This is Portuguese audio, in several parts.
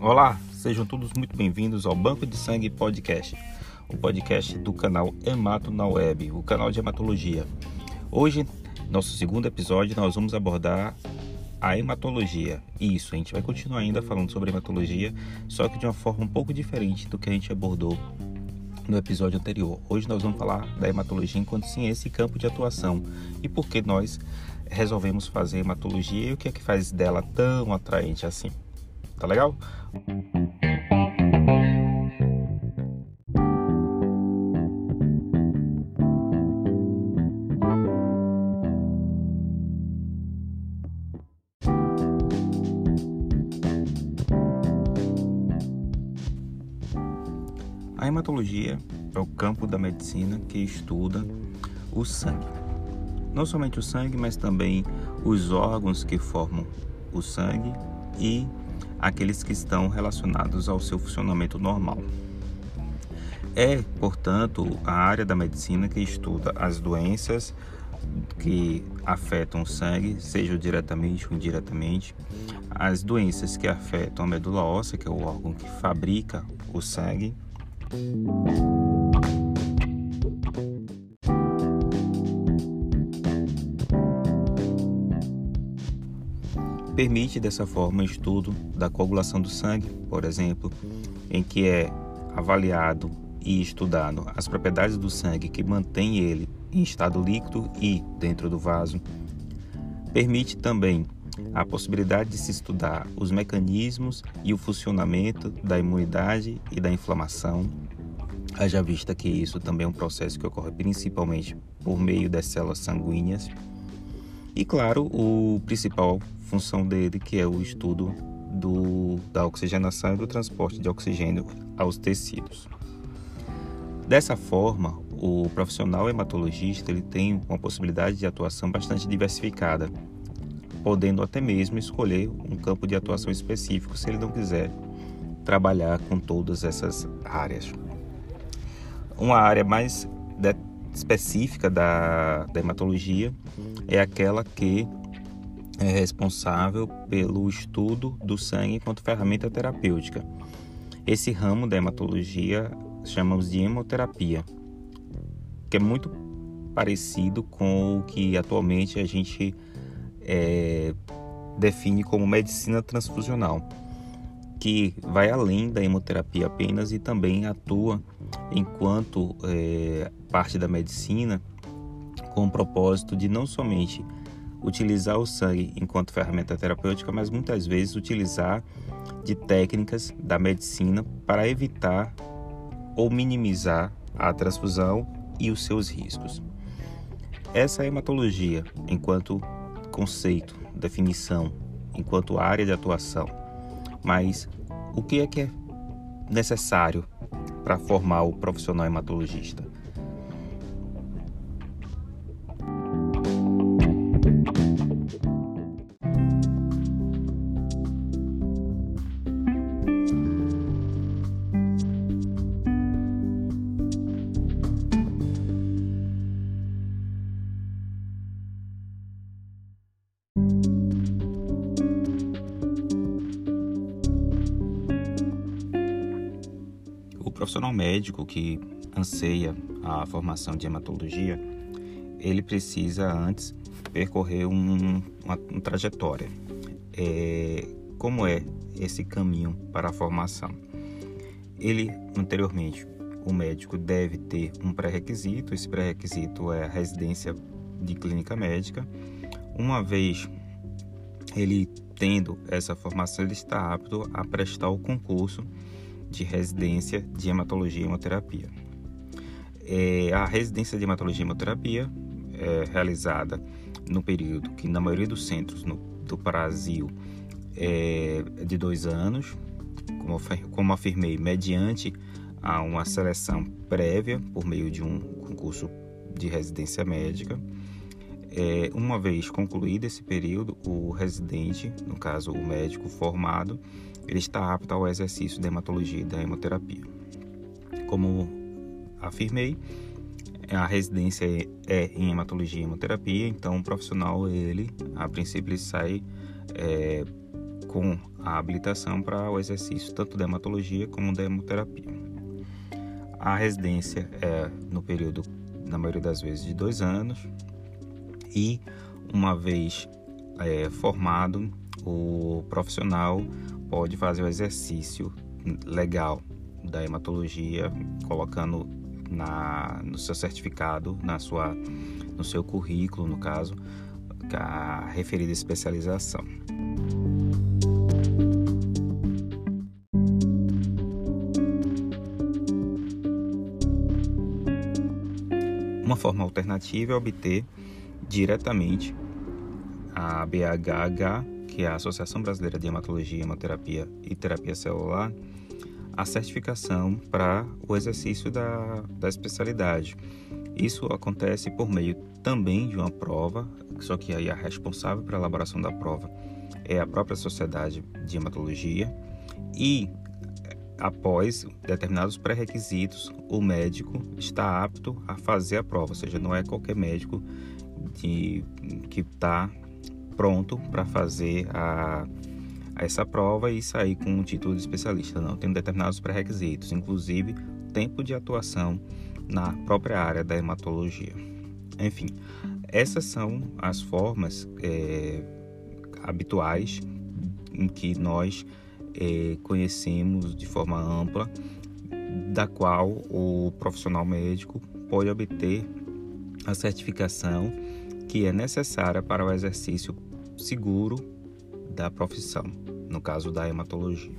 Olá, sejam todos muito bem-vindos ao Banco de Sangue Podcast, o podcast do canal Hemato na Web, o canal de hematologia. Hoje, nosso segundo episódio, nós vamos abordar a hematologia. Isso, a gente vai continuar ainda falando sobre hematologia, só que de uma forma um pouco diferente do que a gente abordou no episódio anterior. Hoje nós vamos falar da hematologia enquanto ciência e campo de atuação e por que nós resolvemos fazer hematologia e o que é que faz dela tão atraente assim. Tá legal? A hematologia é o campo da medicina que estuda o sangue. Não somente o sangue, mas também os órgãos que formam o sangue e aqueles que estão relacionados ao seu funcionamento normal. É, portanto, a área da medicina que estuda as doenças que afetam o sangue, seja diretamente ou indiretamente, as doenças que afetam a medula óssea, que é o órgão que fabrica o sangue, Permite dessa forma o estudo da coagulação do sangue, por exemplo, em que é avaliado e estudado as propriedades do sangue que mantém ele em estado líquido e dentro do vaso. Permite também a possibilidade de se estudar os mecanismos e o funcionamento da imunidade e da inflamação. Haja vista que isso também é um processo que ocorre principalmente por meio das células sanguíneas. E claro, o principal função dele, que é o estudo do, da oxigenação e do transporte de oxigênio aos tecidos. Dessa forma, o profissional hematologista ele tem uma possibilidade de atuação bastante diversificada, podendo até mesmo escolher um campo de atuação específico se ele não quiser trabalhar com todas essas áreas. Uma área mais específica da, da hematologia é aquela que é responsável pelo estudo do sangue enquanto ferramenta terapêutica. Esse ramo da hematologia chamamos de hemoterapia, que é muito parecido com o que atualmente a gente é, define como medicina transfusional, que vai além da hemoterapia apenas e também atua enquanto é, parte da medicina com o propósito de não somente utilizar o sangue enquanto ferramenta terapêutica, mas muitas vezes utilizar de técnicas da medicina para evitar ou minimizar a transfusão e os seus riscos. Essa hematologia, enquanto conceito, definição, enquanto área de atuação, mas o que é que é necessário para formar o profissional hematologista? Profissional médico que anseia a formação de hematologia, ele precisa antes percorrer um, uma, uma trajetória. É, como é esse caminho para a formação? Ele, anteriormente, o médico deve ter um pré-requisito, esse pré-requisito é a residência de clínica médica. Uma vez ele tendo essa formação, ele está apto a prestar o concurso de residência de hematologia e hemoterapia. É, a residência de hematologia e hemoterapia é realizada no período que na maioria dos centros no, do Brasil é de dois anos, como, como afirmei, mediante a uma seleção prévia por meio de um concurso de residência médica. É, uma vez concluído esse período, o residente, no caso o médico formado, ele está apto ao exercício da hematologia e da hemoterapia. Como afirmei, a residência é em hematologia e hemoterapia, então o profissional, ele, a princípio, ele sai é, com a habilitação para o exercício tanto da hematologia como da hemoterapia. A residência é no período, na maioria das vezes, de dois anos e uma vez é, formado, o profissional pode fazer o exercício legal da hematologia, colocando na, no seu certificado, na sua, no seu currículo, no caso, a referida especialização. Uma forma alternativa é obter diretamente a BHH, que a Associação Brasileira de Hematologia, Hemoterapia e Terapia Celular, a certificação para o exercício da, da especialidade. Isso acontece por meio também de uma prova, só que aí a responsável pela elaboração da prova é a própria Sociedade de Hematologia e após determinados pré-requisitos, o médico está apto a fazer a prova, ou seja, não é qualquer médico de, que está pronto para fazer a, a essa prova e sair com um título de especialista. Não, tem determinados pré-requisitos, inclusive tempo de atuação na própria área da hematologia. Enfim, essas são as formas é, habituais em que nós é, conhecemos de forma ampla, da qual o profissional médico pode obter a certificação que é necessária para o exercício seguro da profissão, no caso da hematologia.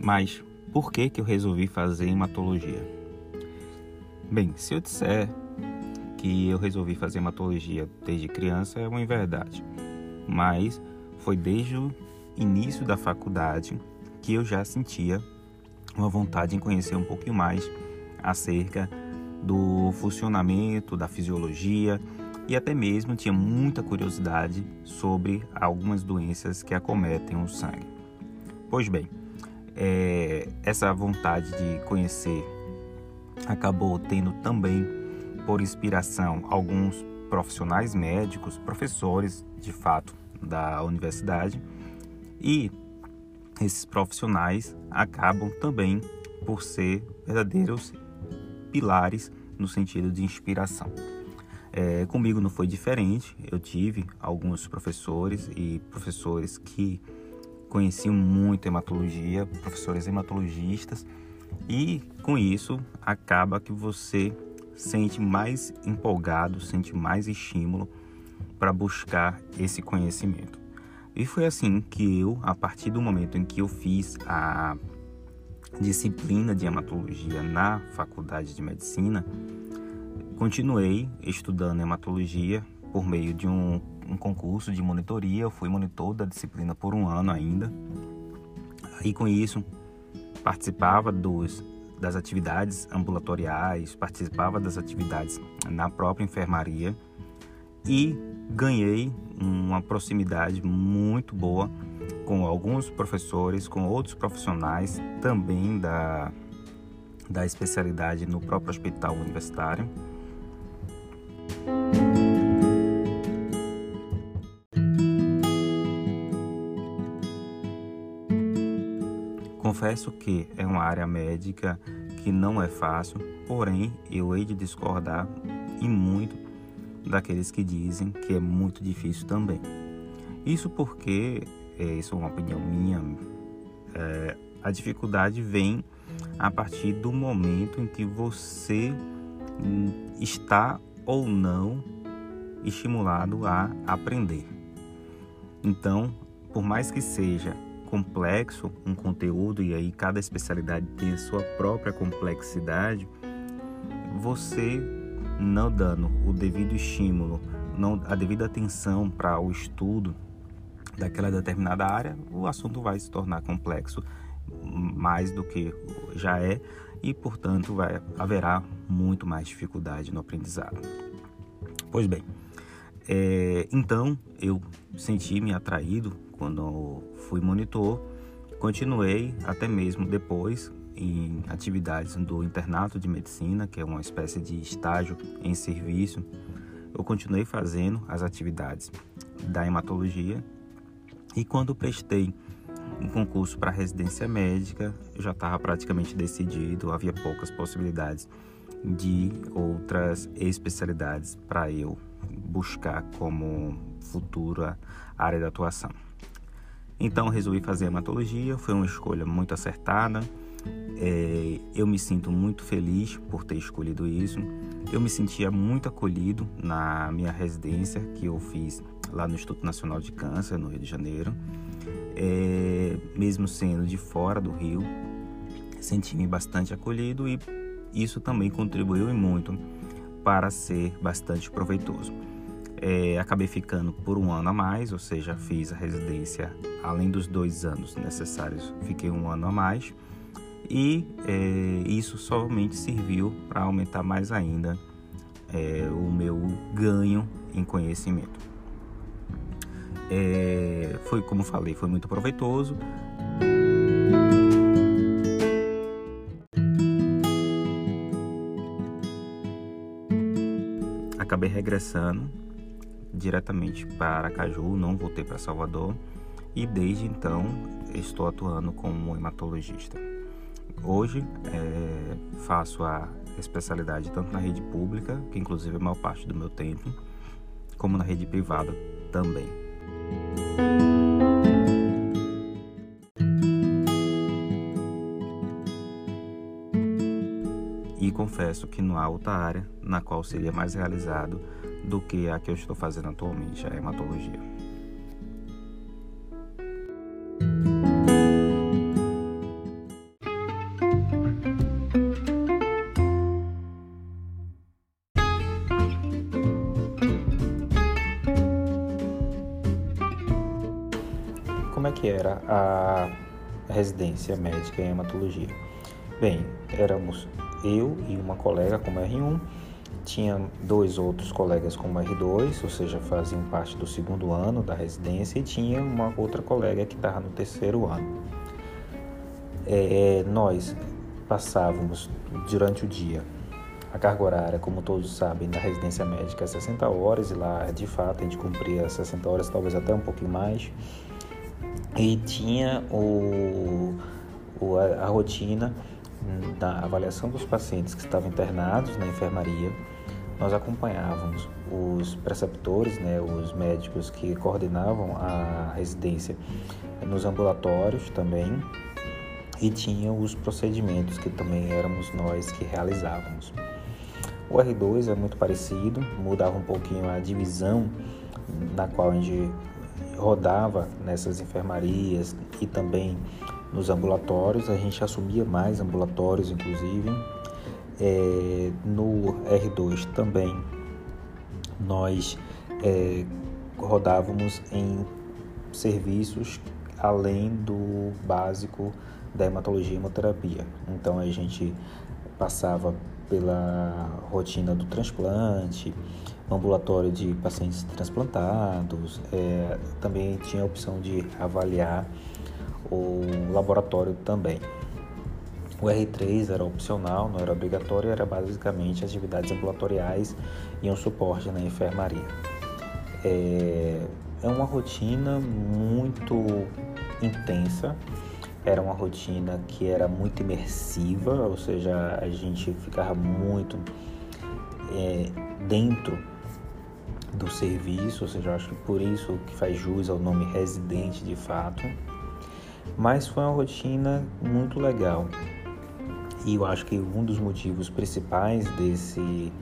Mas por que, que eu resolvi fazer hematologia? Bem, se eu disser que eu resolvi fazer hematologia desde criança é uma verdade, mas foi desde o início da faculdade que eu já sentia uma vontade em conhecer um pouquinho mais acerca do funcionamento, da fisiologia e até mesmo tinha muita curiosidade sobre algumas doenças que acometem o sangue. Pois bem, é, essa vontade de conhecer acabou tendo também por inspiração alguns profissionais médicos, professores de fato da universidade, e esses profissionais acabam também por ser verdadeiros pilares no sentido de inspiração. É, comigo não foi diferente, eu tive alguns professores e professores que conheciam muito hematologia, professores hematologistas, e com isso acaba que você sente mais empolgado, sente mais estímulo para buscar esse conhecimento. E foi assim que eu, a partir do momento em que eu fiz a disciplina de hematologia na faculdade de medicina, continuei estudando hematologia por meio de um um concurso de monitoria, eu fui monitor da disciplina por um ano ainda. E com isso participava dos, das atividades ambulatoriais, participava das atividades na própria enfermaria e ganhei uma proximidade muito boa com alguns professores, com outros profissionais também da, da especialidade no próprio hospital universitário. Confesso que é uma área médica que não é fácil, porém eu hei de discordar e muito daqueles que dizem que é muito difícil também. Isso porque, é, isso é uma opinião minha, é, a dificuldade vem a partir do momento em que você está ou não estimulado a aprender. Então, por mais que seja complexo um conteúdo e aí cada especialidade tem a sua própria complexidade, você não dando o devido estímulo, não a devida atenção para o estudo daquela determinada área, o assunto vai se tornar complexo mais do que já é e, portanto, vai, haverá muito mais dificuldade no aprendizado. Pois bem, é, então eu senti-me atraído quando fui monitor, continuei até mesmo depois em atividades do internato de medicina, que é uma espécie de estágio em serviço. Eu continuei fazendo as atividades da hematologia e quando prestei um concurso para residência médica, já estava praticamente decidido, havia poucas possibilidades de outras especialidades para eu buscar como futura área de atuação. Então resolvi fazer hematologia, foi uma escolha muito acertada. É, eu me sinto muito feliz por ter escolhido isso. Eu me sentia muito acolhido na minha residência que eu fiz lá no Instituto Nacional de Câncer, no Rio de Janeiro. É, mesmo sendo de fora do Rio, senti-me bastante acolhido e isso também contribuiu muito para ser bastante proveitoso. É, acabei ficando por um ano a mais, ou seja, fiz a residência além dos dois anos necessários, fiquei um ano a mais e é, isso somente serviu para aumentar mais ainda é, o meu ganho em conhecimento. É, foi como falei, foi muito proveitoso. Acabei regressando diretamente para Aracaju, não voltei para Salvador e desde então estou atuando como hematologista. Hoje é, faço a especialidade tanto na rede pública, que inclusive é a maior parte do meu tempo, como na rede privada também. Confesso que não há outra área na qual seria mais realizado do que a que eu estou fazendo atualmente, a hematologia. Como é que era a residência médica em hematologia? Bem, éramos eu e uma colega como R1 tinha dois outros colegas como R2, ou seja, faziam parte do segundo ano da residência, e tinha uma outra colega que estava no terceiro ano. É, nós passávamos durante o dia a carga horária, como todos sabem, da residência médica é 60 horas, e lá de fato a gente cumpria 60 horas, talvez até um pouquinho mais. E tinha o, o a, a rotina da avaliação dos pacientes que estavam internados na enfermaria nós acompanhávamos os preceptores, né, os médicos que coordenavam a residência nos ambulatórios também e tinha os procedimentos que também éramos nós que realizávamos. O R2 é muito parecido, mudava um pouquinho a divisão na qual a gente rodava nessas enfermarias e também nos ambulatórios, a gente assumia mais ambulatórios inclusive é, no R2 também nós é, rodávamos em serviços além do básico da hematologia e hemoterapia. Então a gente passava pela rotina do transplante, ambulatório de pacientes transplantados, é, também tinha a opção de avaliar o laboratório também. O R3 era opcional, não era obrigatório, era basicamente atividades ambulatoriais e um suporte na enfermaria. É, é uma rotina muito intensa, era uma rotina que era muito imersiva, ou seja, a gente ficava muito é, dentro do serviço, ou seja, acho que por isso que faz jus ao nome residente de fato. Mas foi uma rotina muito legal. E eu acho que um dos motivos principais desse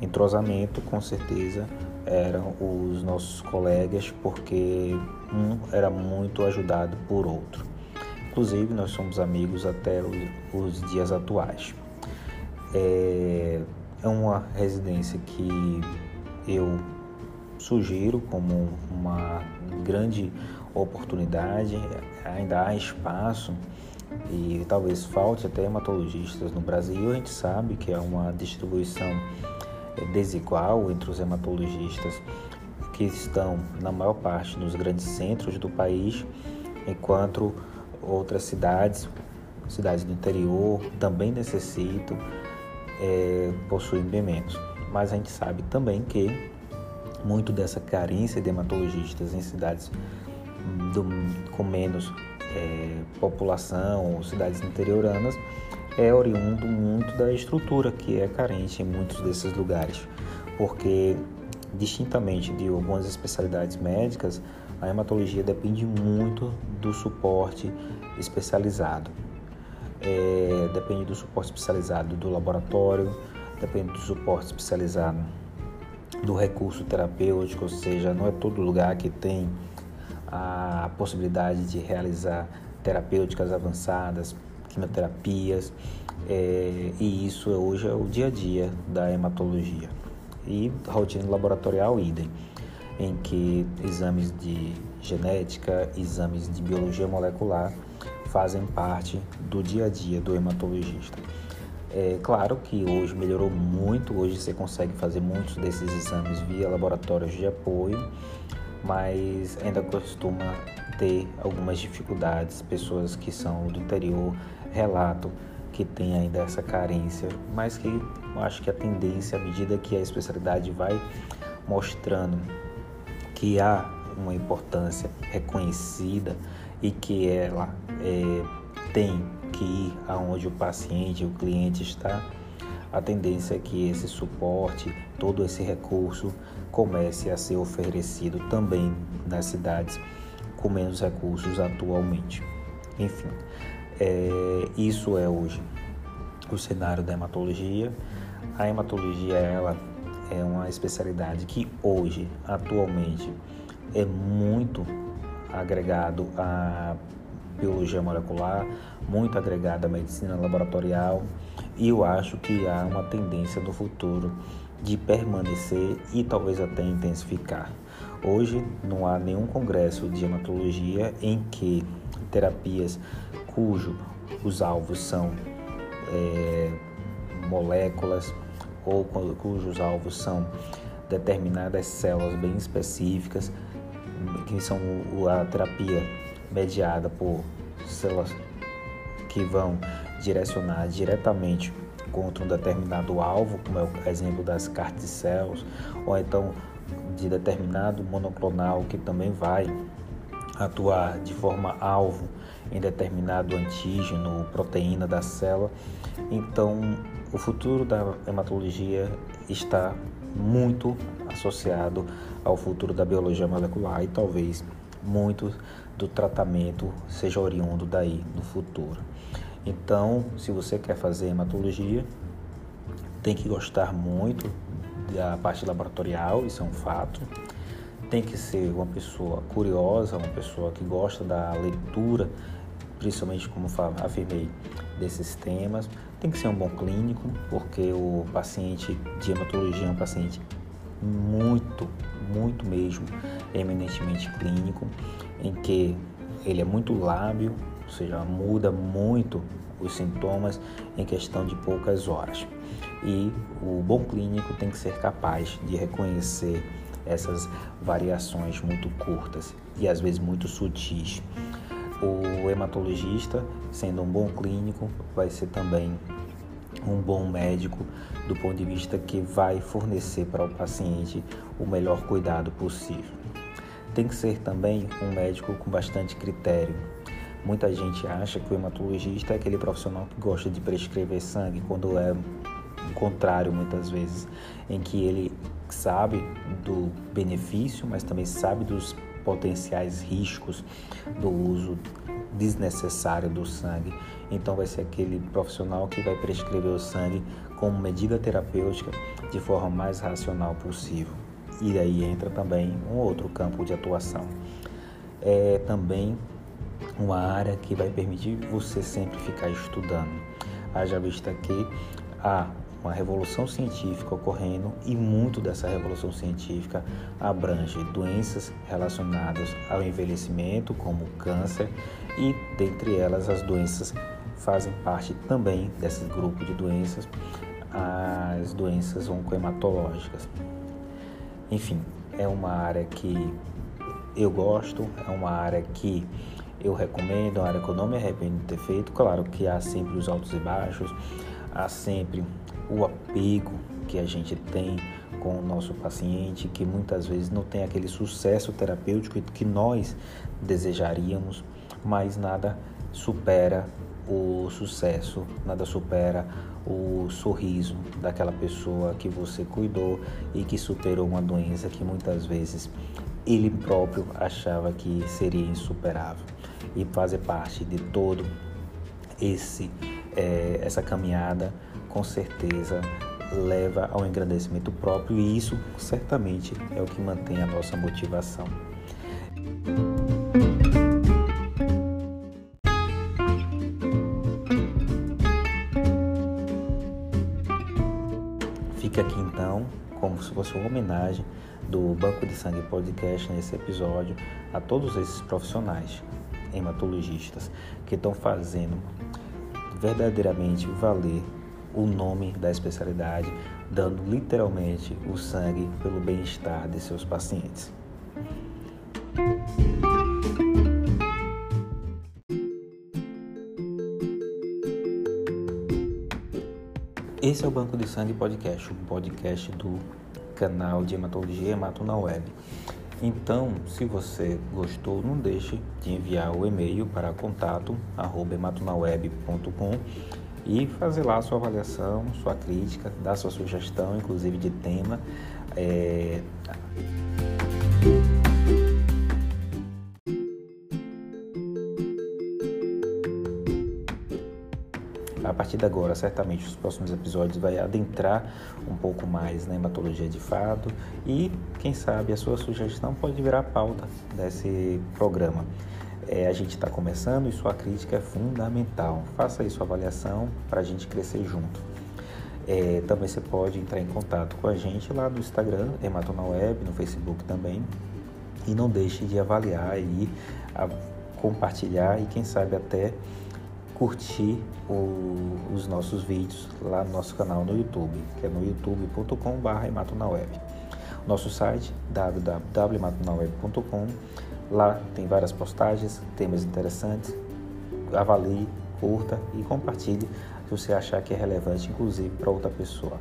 entrosamento, com certeza, eram os nossos colegas, porque um era muito ajudado por outro. Inclusive, nós somos amigos até os dias atuais. É, é uma residência que eu sugiro como uma grande oportunidade, ainda há espaço e talvez falte até hematologistas no Brasil. A gente sabe que é uma distribuição é, desigual entre os hematologistas que estão na maior parte nos grandes centros do país, enquanto outras cidades, cidades do interior, também necessitam, é, possuem bem menos. Mas a gente sabe também que muito dessa carência de hematologistas em cidades do, com menos é, população, cidades interioranas, é oriundo muito da estrutura que é carente em muitos desses lugares, porque distintamente de algumas especialidades médicas, a hematologia depende muito do suporte especializado. É, depende do suporte especializado do laboratório, depende do suporte especializado do recurso terapêutico, ou seja, não é todo lugar que tem a possibilidade de realizar terapêuticas avançadas, quimioterapias, é, e isso hoje é o dia a dia da hematologia. E rotina laboratorial, idem, em que exames de genética, exames de biologia molecular fazem parte do dia a dia do hematologista. É claro que hoje melhorou muito, hoje você consegue fazer muitos desses exames via laboratórios de apoio, mas ainda costuma ter algumas dificuldades. Pessoas que são do interior relatam que tem ainda essa carência, mas que eu acho que a tendência, à medida que a especialidade vai mostrando que há uma importância reconhecida e que ela é, tem que ir aonde o paciente, o cliente está, a tendência é que esse suporte, todo esse recurso comece a ser oferecido também nas cidades com menos recursos atualmente. Enfim, é, isso é hoje o cenário da hematologia. A hematologia ela é uma especialidade que hoje, atualmente, é muito agregado à biologia molecular, muito agregado à medicina laboratorial e eu acho que há uma tendência no futuro de permanecer e talvez até intensificar. Hoje não há nenhum congresso de hematologia em que terapias cujo os alvos são é, moléculas ou cujos alvos são determinadas células bem específicas, que são a terapia mediada por células que vão direcionar diretamente contra um determinado alvo, como é o exemplo das carticélulas, ou então de determinado monoclonal que também vai atuar de forma alvo em determinado antígeno, proteína da célula. Então, o futuro da hematologia está muito associado ao futuro da biologia molecular e talvez muito do tratamento seja oriundo daí no futuro. Então, se você quer fazer hematologia, tem que gostar muito da parte laboratorial, isso é um fato. Tem que ser uma pessoa curiosa, uma pessoa que gosta da leitura, principalmente como afirmei, desses temas. Tem que ser um bom clínico, porque o paciente de hematologia é um paciente muito, muito mesmo, eminentemente clínico, em que ele é muito lábio, ou seja, muda muito os sintomas em questão de poucas horas. E o bom clínico tem que ser capaz de reconhecer essas variações muito curtas e às vezes muito sutis. O hematologista, sendo um bom clínico, vai ser também um bom médico do ponto de vista que vai fornecer para o paciente o melhor cuidado possível. Tem que ser também um médico com bastante critério, Muita gente acha que o hematologista é aquele profissional que gosta de prescrever sangue, quando é o contrário, muitas vezes, em que ele sabe do benefício, mas também sabe dos potenciais riscos do uso desnecessário do sangue. Então, vai ser aquele profissional que vai prescrever o sangue como medida terapêutica de forma mais racional possível. E aí entra também um outro campo de atuação. É também uma área que vai permitir você sempre ficar estudando. Haja vista que há uma revolução científica ocorrendo e muito dessa revolução científica abrange doenças relacionadas ao envelhecimento, como câncer, e dentre elas as doenças fazem parte também desse grupo de doenças, as doenças oncohematológicas. Enfim, é uma área que eu gosto, é uma área que eu recomendo, uma área que eu não me arrependo de ter feito. Claro que há sempre os altos e baixos, há sempre o apego que a gente tem com o nosso paciente, que muitas vezes não tem aquele sucesso terapêutico que nós desejaríamos, mas nada supera o sucesso, nada supera o sorriso daquela pessoa que você cuidou e que superou uma doença que muitas vezes ele próprio achava que seria insuperável. E fazer parte de todo esse é, essa caminhada, com certeza leva ao engrandecimento próprio e isso certamente é o que mantém a nossa motivação. Fica aqui então, como se fosse uma homenagem do Banco de Sangue Podcast nesse episódio a todos esses profissionais hematologistas que estão fazendo verdadeiramente valer o nome da especialidade, dando literalmente o sangue pelo bem-estar de seus pacientes. Esse é o Banco de Sangue Podcast, o podcast do canal de hematologia Hemato na web. Então, se você gostou, não deixe de enviar o e-mail para contato@hematonaweb.com e fazer lá sua avaliação, sua crítica, dar sua sugestão, inclusive de tema. É... partir de agora, certamente, os próximos episódios vai adentrar um pouco mais na hematologia de fato e, quem sabe, a sua sugestão pode virar pauta desse programa. É, a gente está começando e sua crítica é fundamental. Faça aí sua avaliação para a gente crescer junto. É, também você pode entrar em contato com a gente lá no Instagram, Web, no Facebook também. E não deixe de avaliar e a, compartilhar e quem sabe até curtir o, os nossos vídeos lá no nosso canal no YouTube, que é no youtube.com.br Nosso site www.matunaweb.com Lá tem várias postagens, temas interessantes. Avalie, curta e compartilhe se você achar que é relevante, inclusive para outra pessoa.